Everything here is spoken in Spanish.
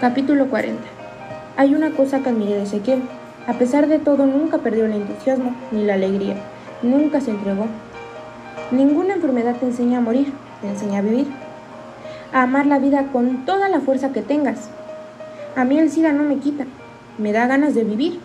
Capítulo 40. Hay una cosa que admiré de Ezequiel. A pesar de todo, nunca perdió el entusiasmo ni la alegría. Nunca se entregó. Ninguna enfermedad te enseña a morir, te enseña a vivir. A amar la vida con toda la fuerza que tengas. A mí el SIDA no me quita, me da ganas de vivir.